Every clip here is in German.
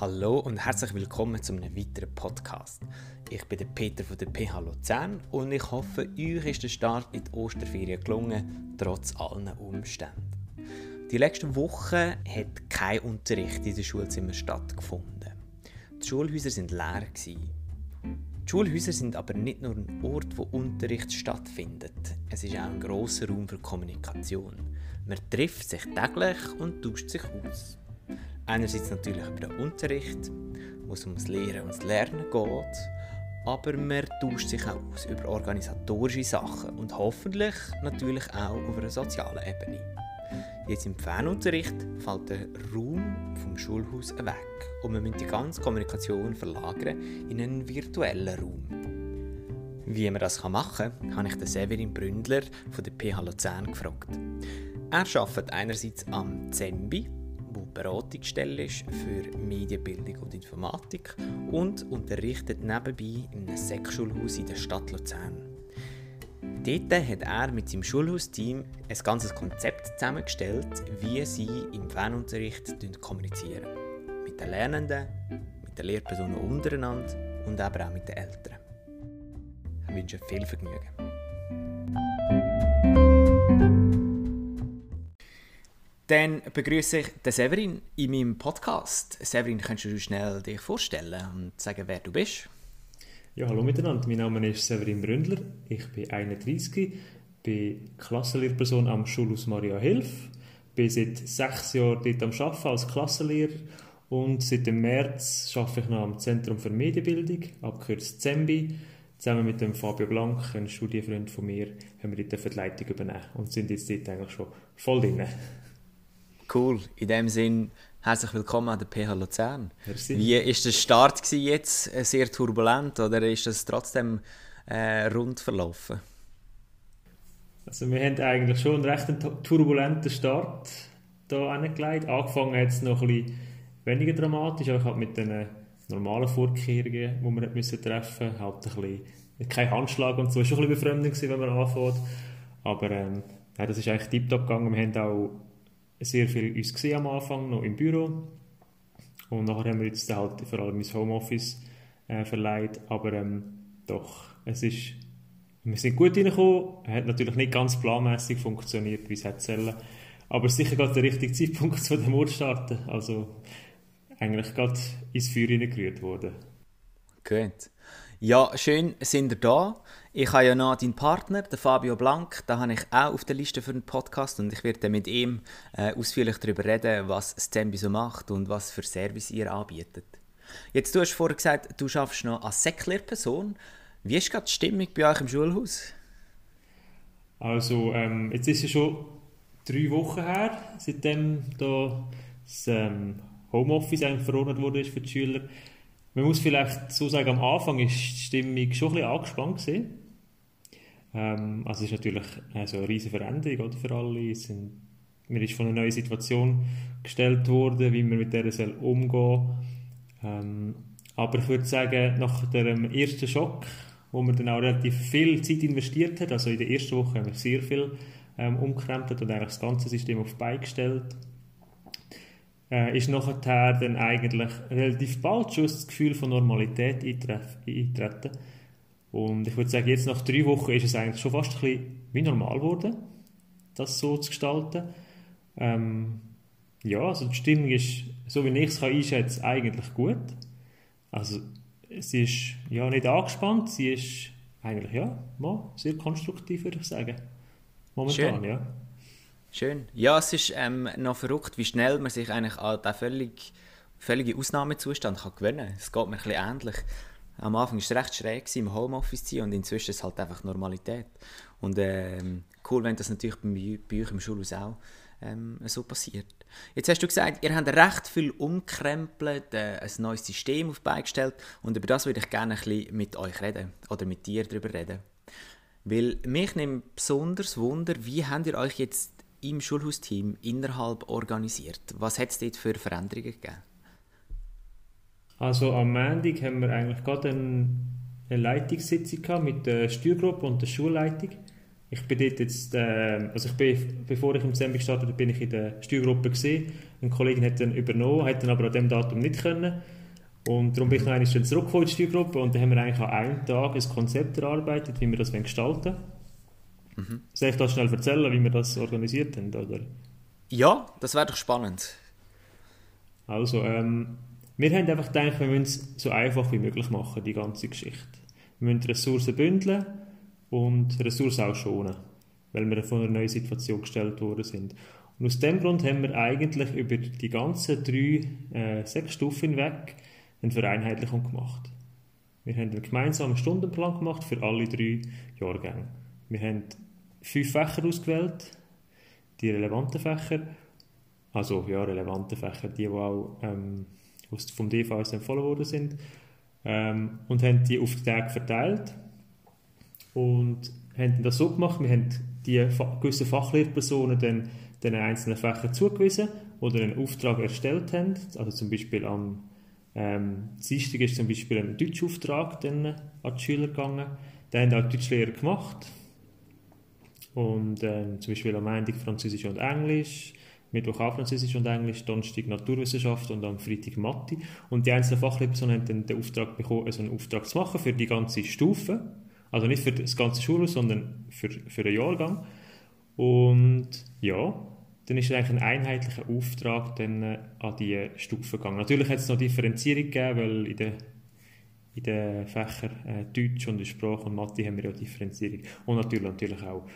Hallo und herzlich willkommen zu einem weiteren Podcast. Ich bin der Peter von der PH Luzern und ich hoffe, euch ist der Start in die Osterferien gelungen, trotz allen Umständen. Die letzten Wochen hat kein Unterricht in den Schulzimmern stattgefunden. Die Schulhäuser sind leer. Die Schulhäuser sind aber nicht nur ein Ort, wo Unterricht stattfindet. Es ist auch ein grosser Raum für Kommunikation. Man trifft sich täglich und tauscht sich aus. Einerseits natürlich über den Unterricht, wo es um das Lehren und Lernen geht, aber man tauscht sich auch aus über organisatorische Sachen und hoffentlich natürlich auch auf einer sozialen Ebene. Jetzt im Fernunterricht fällt der Raum vom Schulhaus weg und wir müssen die ganze Kommunikation verlagern in einen virtuellen Raum. Wie man das machen kann, habe ich den Severin Bründler von der PH Luzern gefragt. Er arbeitet einerseits am ZEMBI, wo Beratungsstelle ist für Medienbildung und Informatik und unterrichtet nebenbei in einem Sexschulhaus in der Stadt Luzern. Dort hat er mit seinem Schulhausteam ein ganzes Konzept zusammengestellt, wie sie im Fernunterricht kommunizieren. Mit den Lernenden, mit den Lehrpersonen untereinander und aber auch mit den Eltern. Ich wünsche viel Vergnügen. Dann begrüße ich den Severin in meinem Podcast. Severin, kannst du schnell dich vorstellen und sagen, wer du bist? Ja, hallo miteinander. Mein Name ist Severin Bründler. Ich bin 31, bin Klassenlehrperson am Schulhaus Maria Hilf, bin seit sechs Jahren dort am Arbeiten als Klassenlehrer und seit dem März arbeite ich noch am Zentrum für Medienbildung, abgekürzt ZEMBI. Zusammen mit dem Fabio Blank, einem Studienfreund von mir, haben wir dort die Leitung übernehmen und sind jetzt dort eigentlich schon voll drin. Cool. In dem Sinn, herzlich willkommen an der PH Luzern. Merci. Wie ist der Start jetzt? Äh, sehr turbulent oder ist das trotzdem äh, rund verlaufen? Also wir haben eigentlich schon einen recht turbulenten Start hier angelegt. Angefangen hat es noch ein bisschen weniger dramatisch, aber halt mit den normalen Vorkehrungen, die wir müssen treffen mussten. Halt ein bisschen, kein Handschlag und so. Es war schon ein bisschen befremdend, wenn man anfängt. Aber ähm, ja, das ist eigentlich tiptop gegangen. Wir haben auch sehr viel uns gesehen am Anfang, noch im Büro. Und nachher haben wir jetzt halt vor allem ins Homeoffice äh, verleiht. Aber ähm, doch, es ist, wir sind gut reingekommen. Hat natürlich nicht ganz planmäßig funktioniert, wie es hätte sollen. Aber sicher gerade der richtige Zeitpunkt zu dem Ort starten. Also eigentlich gerade ins Feuer hineingerührt worden. Gut. Ja, schön sind ihr da. Ich habe ja noch deinen Partner, den Fabio Blank, da habe ich auch auf der Liste für einen Podcast und ich werde mit ihm äh, ausführlich darüber reden, was Stembi so macht und was für Service ihr anbietet. Jetzt, du hast vorher gesagt, du arbeitest noch als Säcklehrperson. Wie ist gerade die Stimmung bei euch im Schulhaus? Also, ähm, jetzt ist es schon drei Wochen her, seitdem da das ähm, Homeoffice verordnet wurde für die Schüler. Man muss vielleicht so sagen, am Anfang ist die Stimmung schon ein bisschen angespannt. Ähm, also es ist natürlich also eine riesige Veränderung oder, für alle. Es sind, mir ist von einer neuen Situation gestellt worden, wie man mit der soll umgehen ähm, Aber ich würde sagen, nach dem ersten Schock, wo man dann auch relativ viel Zeit investiert hat, also in der ersten Woche haben wir sehr viel ähm, umgekrempelt und eigentlich das ganze System auf die Beine gestellt, äh, ist nachher dann eigentlich relativ bald schon das Gefühl von Normalität eintreten. Und ich würde sagen, jetzt nach drei Wochen ist es eigentlich schon fast ein bisschen wie normal geworden, das so zu gestalten. Ähm, ja, also die Stimmung ist, so wie ich es einschätzen kann, eigentlich gut. Also sie ist ja nicht angespannt, sie ist eigentlich ja mal sehr konstruktiv, würde ich sagen. Momentan, Schön. ja. Schön. Ja, es ist ähm, noch verrückt, wie schnell man sich eigentlich an den völlig, völligen Ausnahmezustand kann gewöhnen kann. Es geht mir ein bisschen ähnlich. Am Anfang war es recht schräg, im Homeoffice zu sein und inzwischen ist es halt einfach Normalität. Und ähm, cool, wenn das natürlich bei, bei euch im Schulhaus auch ähm, so passiert. Jetzt hast du gesagt, ihr habt recht viel umkrempelt, äh, ein neues System auf beigestellt und über das würde ich gerne ein bisschen mit euch reden oder mit dir darüber reden. Weil mich nimmt besonders Wunder, wie habt ihr euch jetzt im Schulhausteam innerhalb organisiert? Was hat es dort für Veränderungen gegeben? Also am Montag haben wir eigentlich gerade eine, eine Leitungssitzung mit der Steuergruppe und der Schulleitung. Ich bin dort jetzt, äh, also ich bin, bevor ich im Dezember gestartet bin, bin ich in der Steuergruppe gesehen. Ein Kollege hat dann übernommen, hat dann aber an dem Datum nicht können. Und darum bin ich noch zurückgekommen in die Steuergruppe und dann haben wir eigentlich an einem Tag ein Konzept erarbeitet, wie wir das gestalten wollen. Mhm. Soll ich das schnell erzählen, wie wir das organisiert haben? Oder? Ja, das wäre doch spannend. Also, ähm, wir haben einfach gedacht, wir müssen es so einfach wie möglich machen, die ganze Geschichte. Wir müssen Ressourcen bündeln und Ressourcen auch schonen, weil wir von einer neuen Situation gestellt worden sind. Und aus dem Grund haben wir eigentlich über die ganzen drei, äh, sechs Stufen hinweg eine Vereinheitlichung gemacht. Wir haben einen gemeinsamen Stundenplan gemacht für alle drei Jahrgänge. Wir haben fünf Fächer ausgewählt, die relevanten Fächer, also ja, relevante Fächer, die, die auch ähm, vom DVS empfohlen worden sind, ähm, und haben die auf die Tage verteilt. Und haben das so gemacht, wir haben die gewissen Fachlehrpersonen dann den einzelnen Fächern zugewiesen oder einen Auftrag erstellt haben, also zum Beispiel am ähm, Dienstag ist zum Beispiel ein Deutschauftrag dann an die Schüler gegangen, den haben auch die Deutschlehrer gemacht und ähm, zum Beispiel am Montag Französisch und Englisch, Mittwoch auch Französisch und Englisch, Donnerstag Naturwissenschaft und am Freitag Mathe. Und die einzelnen Fachlehrpersonen haben dann den Auftrag bekommen, also einen Auftrag zu machen für die ganze Stufe. Also nicht für das ganze Schulhaus, sondern für, für den Jahrgang. Und ja, dann ist eigentlich ein einheitlicher Auftrag dann, äh, an die Stufe gegangen. Natürlich hat es noch Differenzierung gegeben, weil in den in den Fächern äh, Deutsch und Sprache und Mathe haben wir ja Differenzierung. Und natürlich, natürlich auch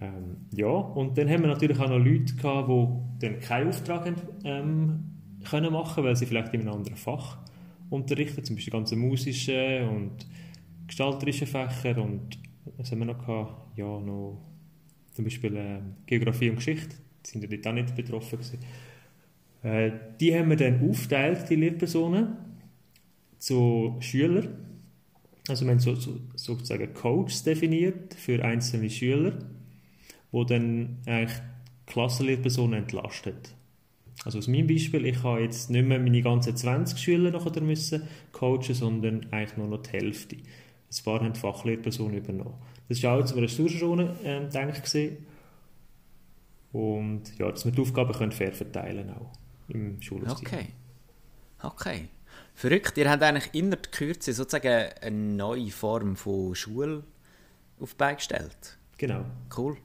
ähm, ja, und dann haben wir natürlich auch noch Leute gehabt, die dann keinen Auftrag haben, ähm, können machen, weil sie vielleicht in einem anderen Fach unterrichten, zum Beispiel ganze musische und gestalterische Fächer und was haben wir noch gehabt? Ja, noch zum Beispiel äh, Geografie und Geschichte, die sind ja dort auch nicht betroffen gewesen. Äh, die haben wir dann aufteilt, die Lehrpersonen, zu Schülern. Also wir haben so, so, sozusagen Codes definiert für einzelne Schüler wo dann eigentlich die Klassenlehrperson entlastet. Also aus meinem Beispiel, ich habe jetzt nicht mehr meine ganzen 20 Schüler nachher müssen coachen, sondern eigentlich nur noch die Hälfte. Ein paar haben die Fachlehrperson übernommen. Das war auch zu einer Ressourcenschone äh, denke Und ja, dass wir die Aufgaben können fair verteilen auch im Schulsystem. Okay. Okay. Verrückt, ihr habt eigentlich in der Kürze sozusagen eine neue Form von Schule auf die Beine gestellt. Genau. Cool.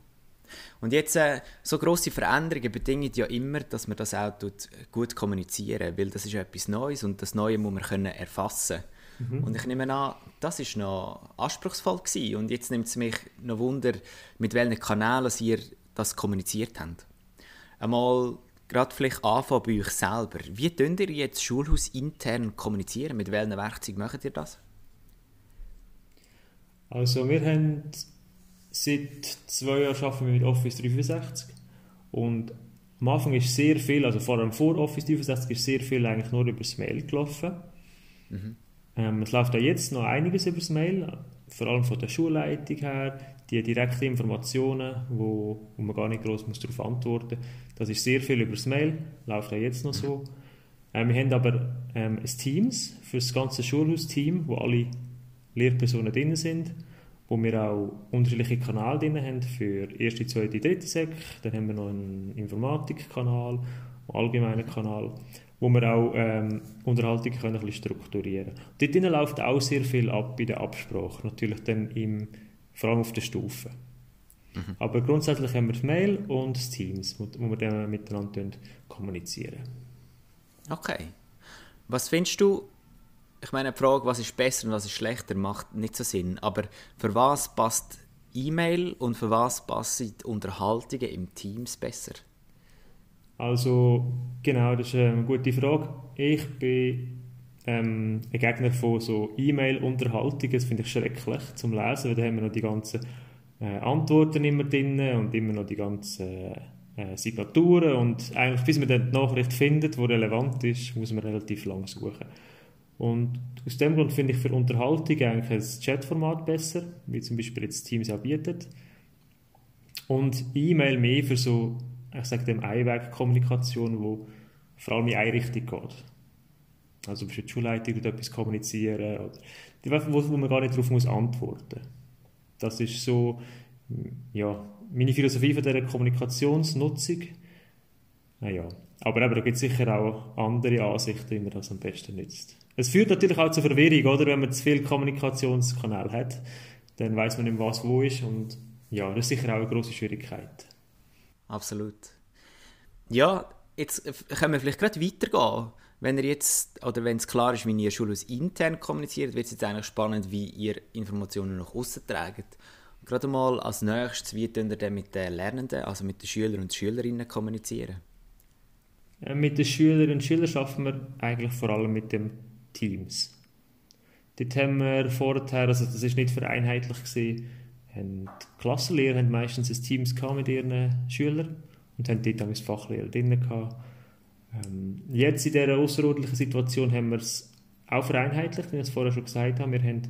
Und jetzt, äh, so grosse Veränderungen bedingen ja immer, dass man das auch tut, gut kommunizieren weil das ist etwas Neues und das Neue muss man können erfassen mhm. Und ich nehme an, das ist noch anspruchsvoll gewesen. Und jetzt nimmt es mich noch Wunder, mit welchen Kanälen ihr das kommuniziert habt. Einmal gerade vielleicht anfangen bei euch selber. Wie könnt ihr jetzt Schulhaus intern kommunizieren? Mit welchen Werkzeugen macht ihr das? Also wir haben Seit zwei Jahren arbeiten wir mit Office 365 und am Anfang ist sehr viel, also vor allem vor Office 365 ist sehr viel eigentlich nur über das Mail gelaufen. Mhm. Ähm, es läuft auch jetzt noch einiges über das Mail, vor allem von der Schulleitung her, die direkten Informationen, wo, wo man gar nicht groß muss darauf antworten muss. Das ist sehr viel über das Mail, läuft auch jetzt noch so. Ähm, wir haben aber ähm, ein Teams für das ganze Schulhaus-Team, wo alle Lehrpersonen drin sind wo wir auch unterschiedliche Kanäle drin haben für erste, zweite, dritte Sek. Dann haben wir noch einen Informatikkanal, einen allgemeinen Kanal, wo wir auch ähm, Unterhaltungen können ein bisschen strukturieren können. Dort drin läuft auch sehr viel ab bei der Absprache, natürlich dann im, vor allem auf der Stufe. Mhm. Aber grundsätzlich haben wir das Mail und das Teams, wo, wo wir dann miteinander kommunizieren. Okay. Was findest du ich meine, die Frage, was ist besser und was ist schlechter, macht nicht so Sinn. Aber für was passt E-Mail und für was passen die Unterhaltungen im Teams besser? Also, genau, das ist eine gute Frage. Ich bin ähm, ein Gegner von so E-Mail-Unterhaltungen. Das finde ich schrecklich zum Lesen, weil da haben wir noch die ganzen äh, Antworten immer drin und immer noch die ganzen äh, Signaturen. Und eigentlich, bis man dann die Nachricht findet, die relevant ist, muss man relativ lang suchen. Und aus dem Grund finde ich für Unterhaltung eigentlich ein Chatformat besser, wie zum Beispiel jetzt Teams auch bietet. Und E-Mail mehr für so, ich sage dem Einweg-Kommunikation, wo vor allem in eine Richtung geht. Also für die Schulleitung oder etwas kommunizieren, oder, wo, wo man gar nicht darauf muss antworten. Das ist so ja, meine Philosophie von dieser Kommunikationsnutzung. Naja, aber eben, da gibt es sicher auch andere Ansichten, wie man das am besten nützt. Es führt natürlich auch zur Verwirrung, oder? Wenn man zu viele Kommunikationskanäle hat, dann weiß man nicht, was wo ist und ja, das ist sicher auch eine große Schwierigkeit. Absolut. Ja, jetzt können wir vielleicht gerade weitergehen. Wenn ihr jetzt, oder wenn es klar ist, wie ihr Schulhaus intern kommuniziert, wird es jetzt eigentlich spannend, wie ihr Informationen nach außen tragt. Gerade mal als nächstes, wie ihr dann mit den Lernenden, also mit den Schülern und Schülerinnen kommunizieren? Äh, mit den Schülerinnen und Schülern arbeiten wir eigentlich vor allem mit dem Teams. Dort haben wir vorher, also das ist nicht vereinheitlich gewesen, haben die Klassenlehrer haben meistens ein Teams mit ihren Schülern und haben dort das Fachlehrer drin gehabt. Ähm, jetzt in dieser außerordentlichen Situation haben wir es auch vereinheitlicht, wie ich es vorher schon gesagt habe. Wir haben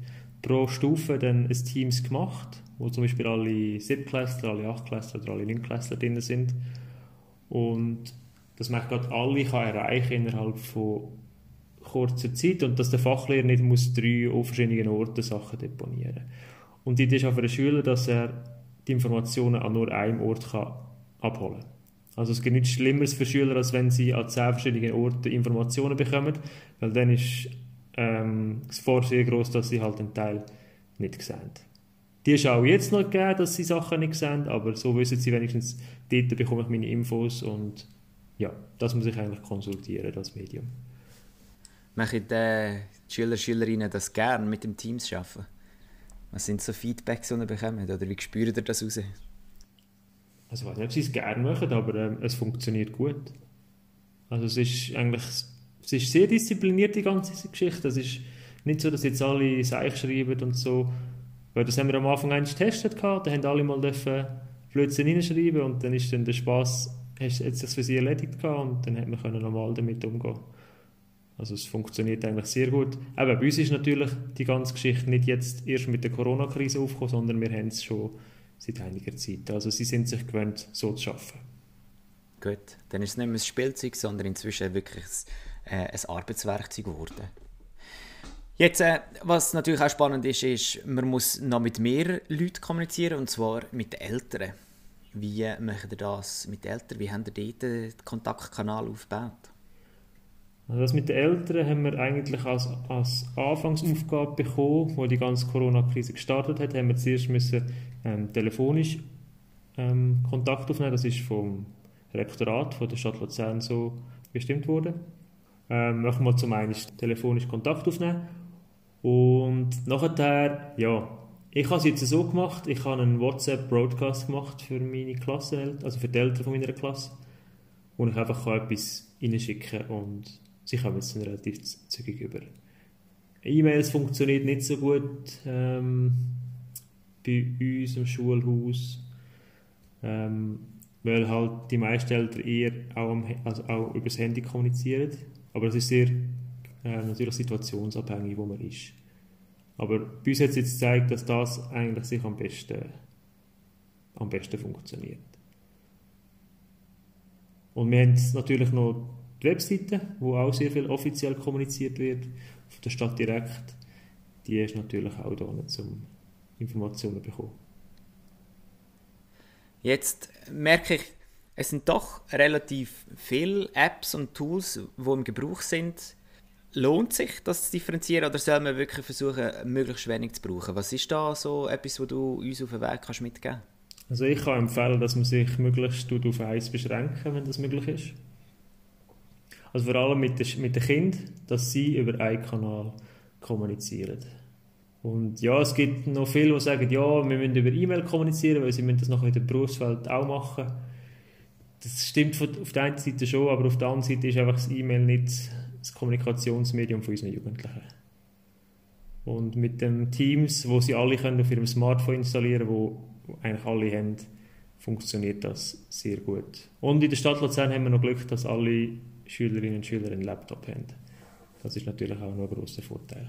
pro Stufe dann ein Teams gemacht, wo zum Beispiel alle Siebtklässler, alle Achtklässler oder alle Neunklässler drin sind. Und dass man gerade alle kann erreichen innerhalb von kurzer Zeit und dass der Fachlehrer nicht muss drei auf verschiedenen Orten Sachen deponieren Und das ist auch für den Schüler, dass er die Informationen an nur einem Ort kann abholen kann. Also es gibt nichts Schlimmeres für Schüler, als wenn sie an zehn verschiedenen Orten Informationen bekommen, weil dann ist ähm, das Vor sehr groß, dass sie halt einen Teil nicht sehen. Die ist auch jetzt noch gegeben, dass sie Sachen nicht sehen, aber so wissen sie wenigstens, dort bekomme ich meine Infos und ja, das muss ich eigentlich konsultieren, das Medium. Machen die Schüler, Schülerinnen das gerne mit dem Teams arbeiten? Was sind so Feedbacks, die ihr bekommt? Oder wie spürt ihr das raus? Also ich weiß nicht, ob sie es gerne machen, aber ähm, es funktioniert gut. Also es ist eigentlich es ist sehr diszipliniert, die ganze Geschichte. Es ist nicht so, dass jetzt alle Seich schreiben und so. Weil das haben wir am Anfang eins getestet gehabt, da haben alle mal dürfen Blödsinn reinschreiben und dann ist dann der Spaß, hat sich für sie erledigt gehabt und dann hat man können normal damit umgehen. Also es funktioniert eigentlich sehr gut. Aber bei uns ist natürlich die ganze Geschichte nicht jetzt erst mit der Corona-Krise aufgekommen, sondern wir haben es schon seit einiger Zeit. Also sie sind sich gewöhnt, so zu arbeiten. Gut, dann ist es nicht mehr ein Spielzeug, sondern inzwischen wirklich ein, äh, ein Arbeitswerkzeug geworden. Jetzt, äh, was natürlich auch spannend ist, ist, man muss noch mit mehr Leuten kommunizieren, und zwar mit den Eltern. Wie macht ihr das mit den Eltern? Wie habt ihr dort den Kontaktkanal aufgebaut? Also das mit den Eltern haben wir eigentlich als, als Anfangsaufgabe bekommen, wo die ganze Corona-Krise gestartet hat, haben wir zuerst müssen, ähm, telefonisch ähm, Kontakt aufnehmen. Das ist vom Rektorat von der Stadt Luzern so bestimmt worden. Ähm, wir zum einen telefonisch Kontakt aufnehmen und nachher, ja, ich habe es jetzt so gemacht, ich habe einen WhatsApp-Broadcast gemacht für meine Klasse, also für die Eltern von meiner Klasse, wo ich einfach etwas reinschicken und sie kommen jetzt relativ zügig über. E-Mails funktioniert nicht so gut ähm, bei uns im Schulhaus, ähm, weil halt die meisten Eltern eher auch, am, also auch über das Handy kommunizieren. Aber es ist sehr äh, natürlich situationsabhängig, wo man ist. Aber bei uns hat es jetzt gezeigt, dass das eigentlich sich am besten, am besten funktioniert. Und wir haben natürlich noch die Webseite, wo auch sehr viel offiziell kommuniziert wird, auf der Stadt direkt, die ist natürlich auch da, um Informationen zu bekommen. Jetzt merke ich, es sind doch relativ viele Apps und Tools, die im Gebrauch sind. Lohnt sich das zu differenzieren oder soll man wirklich versuchen, möglichst wenig zu brauchen? Was ist da so etwas, was du uns auf den Weg kannst mitgeben kannst? Also ich kann empfehlen, dass man sich möglichst auf eins beschränken, wenn das möglich ist. Also vor allem mit den, mit den Kindern, dass sie über einen Kanal kommunizieren. Und ja, es gibt noch viele, die sagen, ja, wir müssen über E-Mail kommunizieren, weil sie müssen das nachher in der Berufswelt auch machen. Das stimmt auf der einen Seite schon, aber auf der anderen Seite ist einfach das E-Mail nicht das Kommunikationsmedium von unseren Jugendlichen. Und mit den Teams, wo sie alle können auf ihrem Smartphone installieren können, wo eigentlich alle haben, funktioniert das sehr gut. Und in der Stadt Luzern haben wir noch Glück, dass alle Schülerinnen und Schüler einen Laptop haben. Das ist natürlich auch noch ein grosser Vorteil.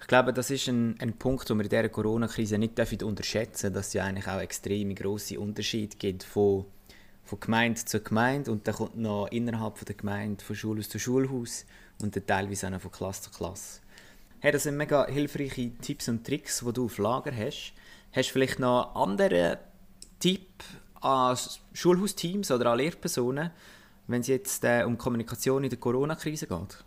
Ich glaube, das ist ein, ein Punkt, den wir in dieser Corona-Krise nicht unterschätzen dürfen, dass es ja eigentlich auch extreme grosse Unterschiede gibt von, von Gemeinde zu Gemeinde und dann kommt noch innerhalb von der Gemeinde von Schulhaus zu Schulhaus und dann teilweise auch von Klasse zu Klasse. Hey, das sind mega hilfreiche Tipps und Tricks, die du auf Lager hast. Hast du vielleicht noch einen anderen Tipp an Schulhausteams oder an Lehrpersonen, wenn es jetzt äh, um Kommunikation in der Corona-Krise geht?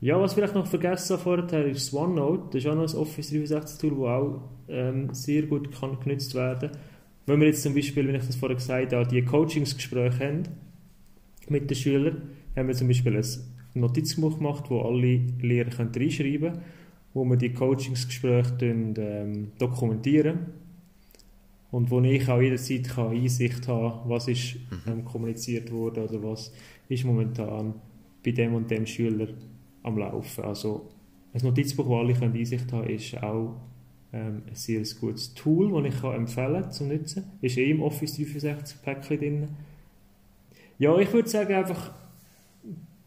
Ja, was vielleicht noch vergessen vorher ist OneNote. Das ist auch noch ein Office 365-Tool, das auch ähm, sehr gut kann genutzt werden kann. Wenn wir jetzt zum Beispiel, wenn ich das vorher gesagt habe, die Coachingsgespräche haben mit den Schülern, haben wir zum Beispiel ein Notizbuch gemacht, wo alle Lehrer können reinschreiben können, wo wir die Coachingsgespräche ähm, dokumentieren und wo ich auch jederzeit kann Einsicht haben was ist mhm. ähm, kommuniziert wurde oder was ist momentan bei dem und dem Schüler am Laufen. Also ein Notizbuch, wo alle können Einsicht haben ist auch ähm, ein sehr gutes Tool, das ich kann empfehlen kann zu nutzen. Ist eh im Office 365 Päckchen drin. Ja, ich würde sagen einfach,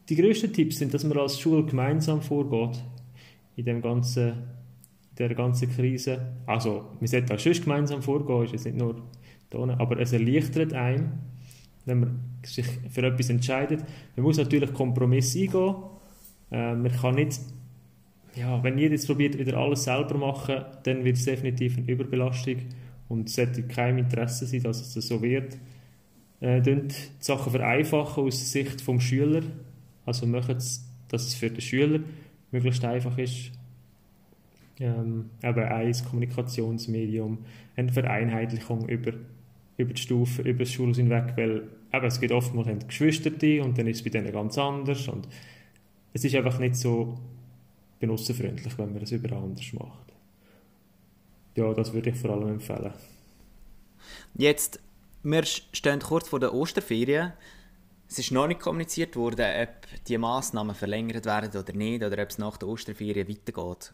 die grössten Tipps sind, dass man als Schule gemeinsam vorgeht in dem ganzen, der ganzen Krise. Also, wir sollten auch schon gemeinsam vorgehen, ist jetzt nicht nur da, aber es erleichtert einem, wenn man sich für etwas entscheidet. Man muss natürlich Kompromisse eingehen. Äh, man kann nicht, ja, wenn jeder jetzt probiert, wieder alles selber machen, dann wird es definitiv eine Überbelastung und es sollte kein Interesse sein, dass es so wird. Äh, die Sachen vereinfachen aus Sicht des Schülers also machen es, dass es für den Schüler möglichst einfach ist. Ähm, ein Kommunikationsmedium, eine Vereinheitlichung über, über die Stufen, über das Schulhaus hinweg, weil eben, es gibt oftmals Geschwister und dann ist es bei denen ganz anders und es ist einfach nicht so benutzerfreundlich, wenn man es überall anders macht. Ja, das würde ich vor allem empfehlen. Jetzt, wir stehen kurz vor der Osterferien. Es ist noch nicht kommuniziert worden, ob die Massnahmen verlängert werden oder nicht, oder ob es nach der Osterferien weitergeht.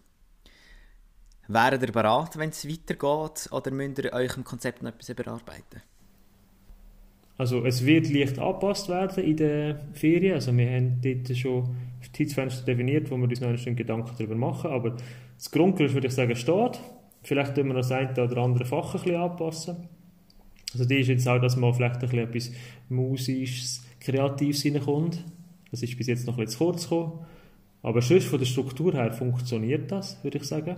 Wären ihr bereit, wenn es weitergeht, oder müsst ihr eurem Konzept noch etwas überarbeiten? Also es wird leicht angepasst werden in den Ferien. Also wir haben dort schon Zeitfenster definiert, wo wir uns noch einen Gedanken darüber machen. Aber das Grundgerüst würde ich sagen steht. Vielleicht können wir das eine oder andere Fach ein bisschen anpassen. Also die ist jetzt auch, dass man vielleicht ein bisschen etwas Musisches Kreatives reinkommt. Das ist bis jetzt noch ein bisschen zu kurz gekommen. Aber sonst von der Struktur her funktioniert das, würde ich sagen.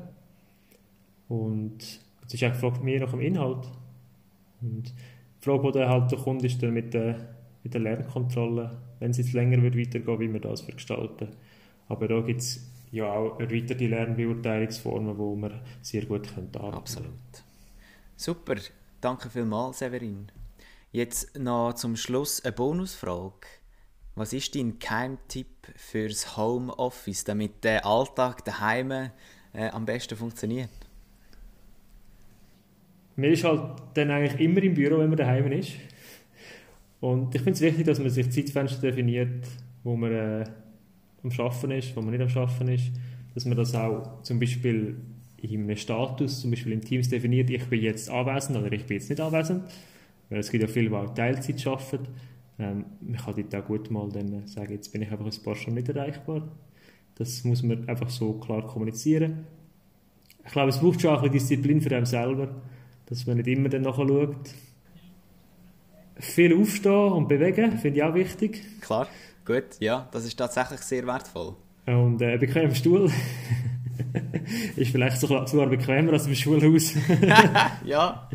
Und es ist einfach mehr nach dem Inhalt. Und die Frage, die dann halt kommt, ist dann mit der, mit der Lernkontrolle, wenn es jetzt länger wird weitergehen, wie wir das gestalten. Aber da gibt es ja auch erweiterte Lernbeurteilungsformen, die man sehr gut arbeiten können. Absolut. Super, danke vielmals, Severin. Jetzt noch zum Schluss eine Bonusfrage. Was ist dein Keimtipp fürs Homeoffice, damit der Alltag daheim äh, am besten funktioniert? Mir ist halt dann eigentlich immer im Büro, wenn man daheim ist. Und ich finde es wichtig, dass man sich Zeitfenster definiert, wo man äh, am Schaffen ist, wo man nicht am Schaffen ist. Dass man das auch zum Beispiel in einem Status, zum Beispiel in Teams definiert, ich bin jetzt anwesend oder ich bin jetzt nicht anwesend. Weil es gibt ja viele, die auch Teilzeit arbeiten. Ähm, man kann dort auch gut mal dann sagen, jetzt bin ich einfach ein paar Stunden nicht erreichbar. Das muss man einfach so klar kommunizieren. Ich glaube, es braucht schon auch ein bisschen Disziplin für einen selber, dass man nicht immer dann nachschaut. Viel aufstehen und bewegen, finde ich auch wichtig. Klar, gut, ja, das ist tatsächlich sehr wertvoll. Und äh, bequem Stuhl ist vielleicht sogar bequemer als im Schulhaus. ja.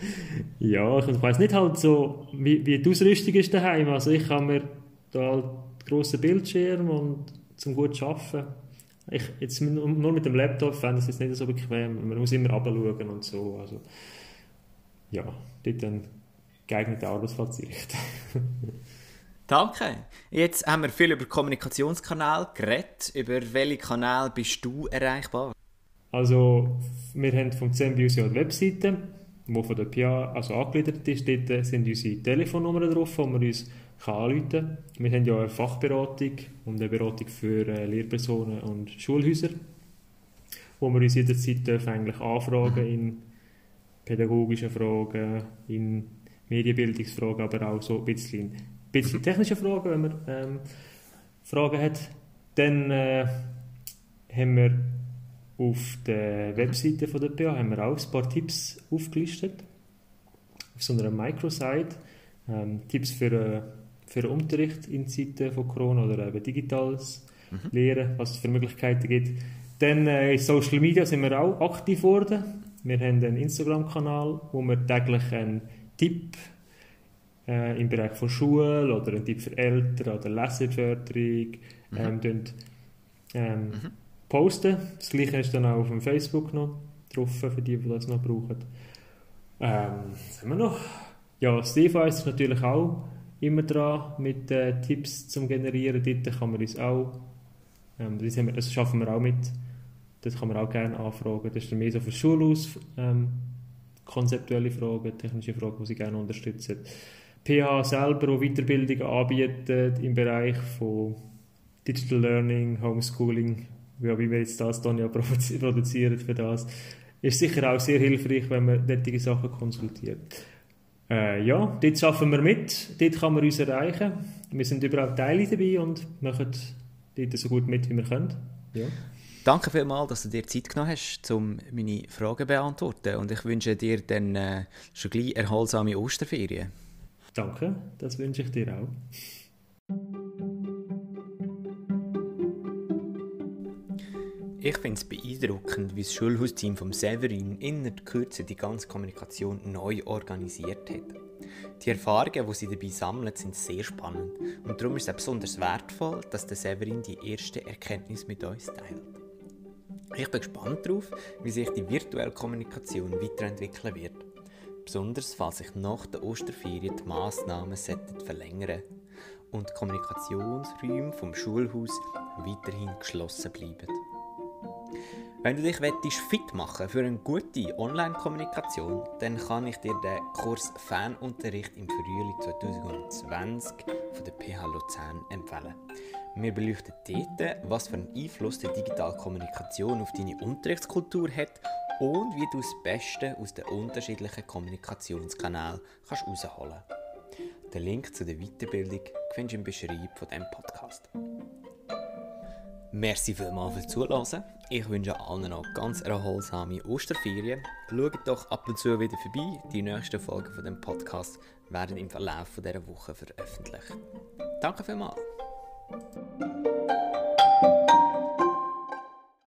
Ja, ich weiß nicht halt so, wie, wie die Ausrüstung ist daheim. Also ich habe mir da halt grossen Bildschirm und zum gut arbeiten. Ich, jetzt nur mit dem Laptop fände ich es nicht so bequem. Man muss immer runterschauen und so. Also, ja, dort ein geeigneter Arbeitsplatz einrichten. Danke. Jetzt haben wir viel über Kommunikationskanäle geredet. Über welche Kanäle bist du erreichbar? Also, wir haben vom CMBUS ja eine Webseite wo von der PA also angegliedert ist. Dort sind unsere Telefonnummern drauf, wo man uns anrufen kann. Wir haben ja eine Fachberatung und eine Beratung für äh, Lehrpersonen und Schulhäuser, wo wir uns jederzeit dürfen eigentlich anfragen in pädagogischen Fragen, in Medienbildungsfragen, aber auch so ein bisschen, ein bisschen technische Fragen, wenn man ähm, Fragen hat. Dann äh, haben wir auf der Webseite von der PA haben wir auch ein paar Tipps aufgelistet. Auf so einer Microsite. Ähm, Tipps für, äh, für den Unterricht in Zeiten von Corona oder eben digitales mhm. Lehren, was es für Möglichkeiten gibt. Dann äh, in Social Media sind wir auch aktiv geworden. Wir haben einen Instagram-Kanal, wo wir täglich einen Tipp äh, im Bereich von Schule oder einen Tipp für Eltern oder Leseförderung mhm. ähm, mhm. ähm, mhm. posten. Das gleiche ist dann auch auf dem Facebook noch drauf, für die, die das noch brauchen. Ähm, was haben wir noch? Ja, Steve ist natürlich auch immer dran mit äh, Tipps zum Generieren. Dort kann man uns auch, ähm, das, wir, das schaffen wir auch mit. Das kann man auch gerne anfragen. Das ist dann mehr so für Schule aus, ähm, konzeptuelle Fragen, technische Fragen, die sie gerne unterstützen. PH selber, auch Weiterbildungen anbietet im Bereich von Digital Learning, Homeschooling, wie, wie wir jetzt das dann ja produzieren für das, ist sicher auch sehr hilfreich, wenn man solche Sachen konsultiert. Äh, ja, dort arbeiten wir mit, dort kann man uns erreichen. Wir sind überall Teile dabei und machen dort so gut mit, wie wir können. Ja. Danke vielmals, dass du dir Zeit genommen hast, um meine Fragen zu beantworten. Und ich wünsche dir dann äh, schon gleich erholsame Osterferien. Danke, das wünsche ich dir auch. Ich finde es beeindruckend, wie das Schulhausteam vom Severin in der Kürze die ganze Kommunikation neu organisiert hat. Die Erfahrungen, die sie dabei sammeln, sind sehr spannend und darum ist es besonders wertvoll, dass der Severin die erste Erkenntnis mit uns teilt. Ich bin gespannt darauf, wie sich die virtuelle Kommunikation weiterentwickeln wird. Besonders falls sich nach der Osterferien die Massnahmen verlängern und die Kommunikationsräume vom Schulhaus weiterhin geschlossen bleiben. Wenn du dich fit machen für eine gute Online-Kommunikation, dann kann ich dir den Kurs Fanunterricht im Frühling 2020 von der PH Luzern empfehlen. Wir beleuchten dort, was für einen Einfluss die digitale Kommunikation auf deine Unterrichtskultur hat und wie du das Beste aus den unterschiedlichen Kommunikationskanälen kannst herausholen kannst. Den Link zu der Weiterbildung findest du im Beschreibung von diesem Podcast. Merci vielmals fürs Zuhören. Ich wünsche allen noch ganz erholsame Osterferien. Schaut doch ab und zu wieder vorbei. Die nächsten Folgen von dem Podcast werden im Verlauf dieser Woche veröffentlicht. Danke vielmals.